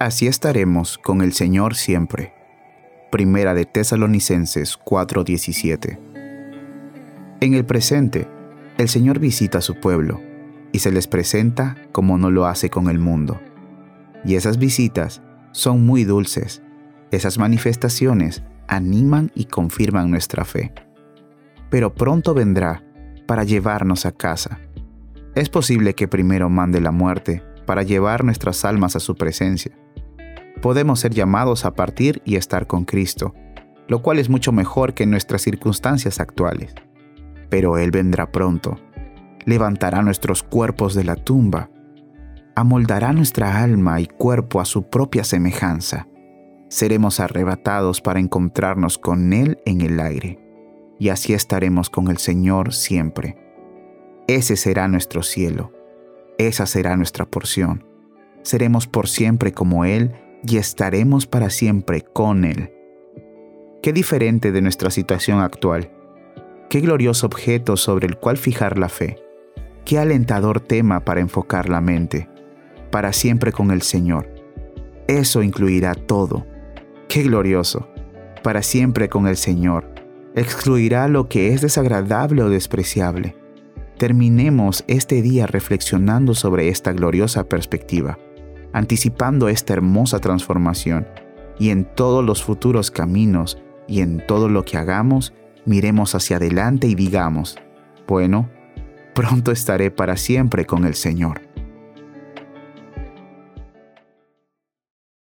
Así estaremos con el Señor siempre. Primera de Tesalonicenses 4:17. En el presente, el Señor visita a su pueblo y se les presenta como no lo hace con el mundo. Y esas visitas son muy dulces. Esas manifestaciones animan y confirman nuestra fe. Pero pronto vendrá para llevarnos a casa. Es posible que primero mande la muerte para llevar nuestras almas a su presencia. Podemos ser llamados a partir y estar con Cristo, lo cual es mucho mejor que nuestras circunstancias actuales. Pero Él vendrá pronto, levantará nuestros cuerpos de la tumba, amoldará nuestra alma y cuerpo a su propia semejanza. Seremos arrebatados para encontrarnos con Él en el aire, y así estaremos con el Señor siempre. Ese será nuestro cielo, esa será nuestra porción. Seremos por siempre como Él y estaremos para siempre con Él. Qué diferente de nuestra situación actual. Qué glorioso objeto sobre el cual fijar la fe. Qué alentador tema para enfocar la mente. Para siempre con el Señor. Eso incluirá todo. Qué glorioso. Para siempre con el Señor. Excluirá lo que es desagradable o despreciable. Terminemos este día reflexionando sobre esta gloriosa perspectiva anticipando esta hermosa transformación, y en todos los futuros caminos y en todo lo que hagamos, miremos hacia adelante y digamos, bueno, pronto estaré para siempre con el Señor.